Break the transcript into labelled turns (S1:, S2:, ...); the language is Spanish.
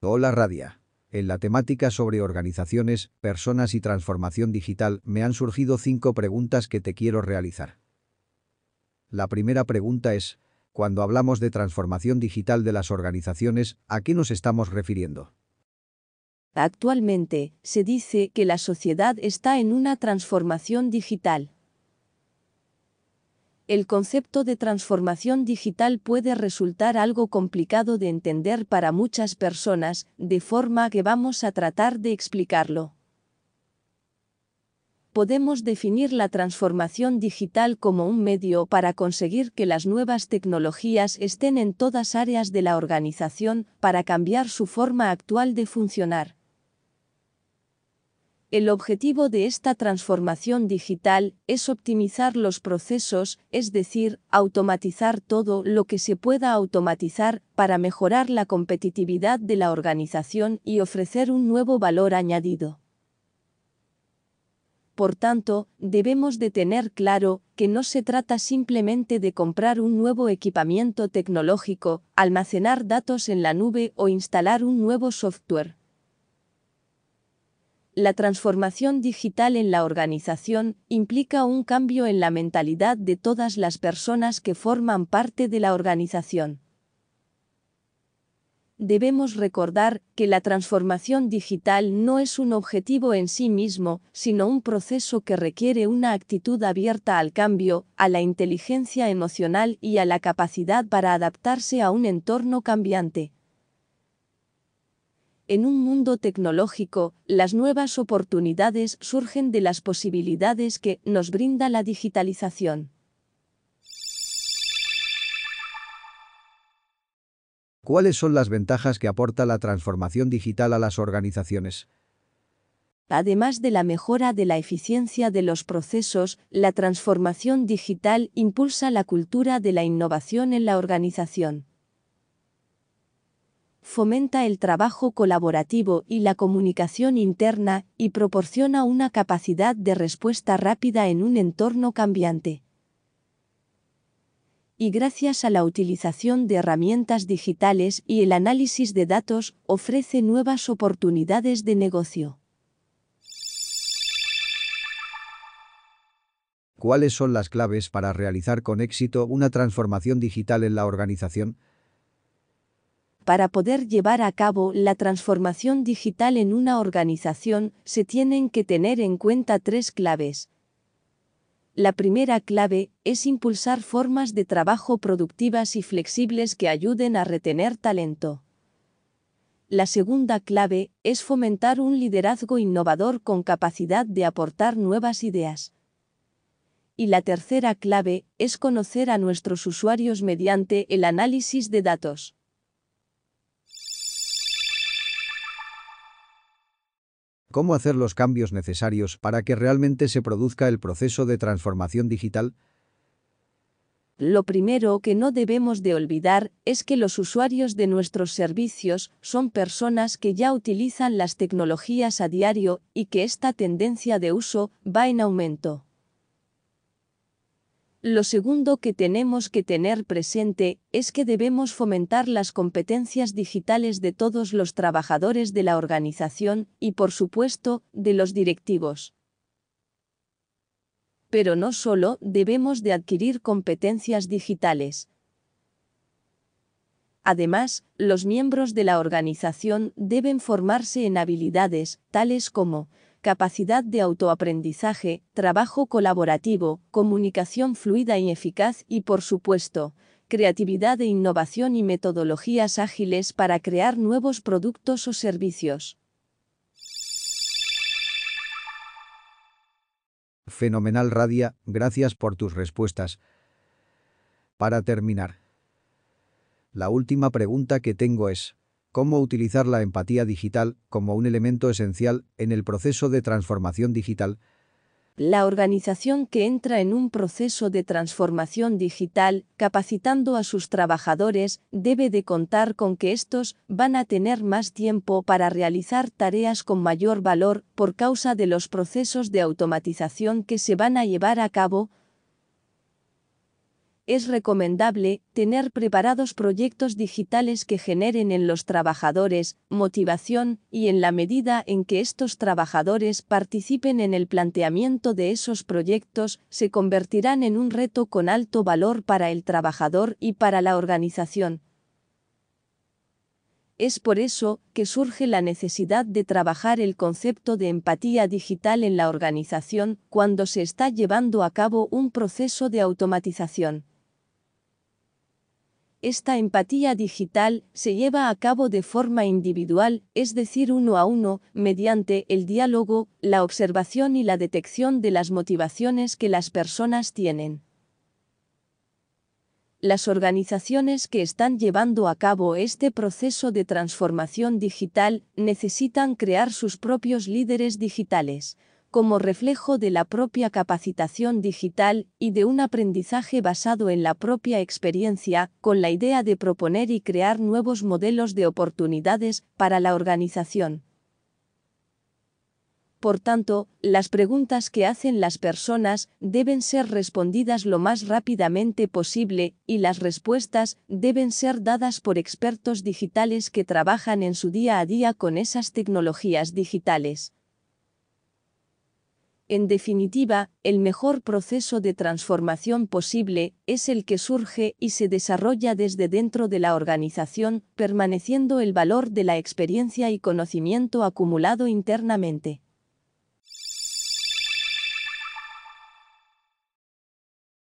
S1: Hola Radia. En la temática sobre organizaciones, personas y transformación digital me han surgido cinco preguntas que te quiero realizar. La primera pregunta es, cuando hablamos de transformación digital de las organizaciones, ¿a qué nos estamos refiriendo?
S2: Actualmente, se dice que la sociedad está en una transformación digital. El concepto de transformación digital puede resultar algo complicado de entender para muchas personas, de forma que vamos a tratar de explicarlo. Podemos definir la transformación digital como un medio para conseguir que las nuevas tecnologías estén en todas áreas de la organización para cambiar su forma actual de funcionar. El objetivo de esta transformación digital es optimizar los procesos, es decir, automatizar todo lo que se pueda automatizar para mejorar la competitividad de la organización y ofrecer un nuevo valor añadido. Por tanto, debemos de tener claro que no se trata simplemente de comprar un nuevo equipamiento tecnológico, almacenar datos en la nube o instalar un nuevo software la transformación digital en la organización implica un cambio en la mentalidad de todas las personas que forman parte de la organización. Debemos recordar que la transformación digital no es un objetivo en sí mismo, sino un proceso que requiere una actitud abierta al cambio, a la inteligencia emocional y a la capacidad para adaptarse a un entorno cambiante. En un mundo tecnológico, las nuevas oportunidades surgen de las posibilidades que nos brinda la digitalización.
S1: ¿Cuáles son las ventajas que aporta la transformación digital a las organizaciones?
S2: Además de la mejora de la eficiencia de los procesos, la transformación digital impulsa la cultura de la innovación en la organización fomenta el trabajo colaborativo y la comunicación interna y proporciona una capacidad de respuesta rápida en un entorno cambiante. Y gracias a la utilización de herramientas digitales y el análisis de datos, ofrece nuevas oportunidades de negocio.
S1: ¿Cuáles son las claves para realizar con éxito una transformación digital en la organización?
S2: Para poder llevar a cabo la transformación digital en una organización, se tienen que tener en cuenta tres claves. La primera clave es impulsar formas de trabajo productivas y flexibles que ayuden a retener talento. La segunda clave es fomentar un liderazgo innovador con capacidad de aportar nuevas ideas. Y la tercera clave es conocer a nuestros usuarios mediante el análisis de datos.
S1: ¿Cómo hacer los cambios necesarios para que realmente se produzca el proceso de transformación digital?
S2: Lo primero que no debemos de olvidar es que los usuarios de nuestros servicios son personas que ya utilizan las tecnologías a diario y que esta tendencia de uso va en aumento. Lo segundo que tenemos que tener presente es que debemos fomentar las competencias digitales de todos los trabajadores de la organización y, por supuesto, de los directivos. Pero no solo debemos de adquirir competencias digitales. Además, los miembros de la organización deben formarse en habilidades tales como capacidad de autoaprendizaje, trabajo colaborativo, comunicación fluida y eficaz y, por supuesto, creatividad e innovación y metodologías ágiles para crear nuevos productos o servicios.
S1: Fenomenal Radia, gracias por tus respuestas. Para terminar, la última pregunta que tengo es, cómo utilizar la empatía digital como un elemento esencial en el proceso de transformación digital.
S2: La organización que entra en un proceso de transformación digital, capacitando a sus trabajadores, debe de contar con que estos van a tener más tiempo para realizar tareas con mayor valor por causa de los procesos de automatización que se van a llevar a cabo, es recomendable tener preparados proyectos digitales que generen en los trabajadores motivación y en la medida en que estos trabajadores participen en el planteamiento de esos proyectos, se convertirán en un reto con alto valor para el trabajador y para la organización. Es por eso que surge la necesidad de trabajar el concepto de empatía digital en la organización cuando se está llevando a cabo un proceso de automatización. Esta empatía digital se lleva a cabo de forma individual, es decir, uno a uno, mediante el diálogo, la observación y la detección de las motivaciones que las personas tienen. Las organizaciones que están llevando a cabo este proceso de transformación digital necesitan crear sus propios líderes digitales, como reflejo de la propia capacitación digital y de un aprendizaje basado en la propia experiencia, con la idea de proponer y crear nuevos modelos de oportunidades para la organización. Por tanto, las preguntas que hacen las personas deben ser respondidas lo más rápidamente posible y las respuestas deben ser dadas por expertos digitales que trabajan en su día a día con esas tecnologías digitales. En definitiva, el mejor proceso de transformación posible es el que surge y se desarrolla desde dentro de la organización, permaneciendo el valor de la experiencia y conocimiento acumulado internamente.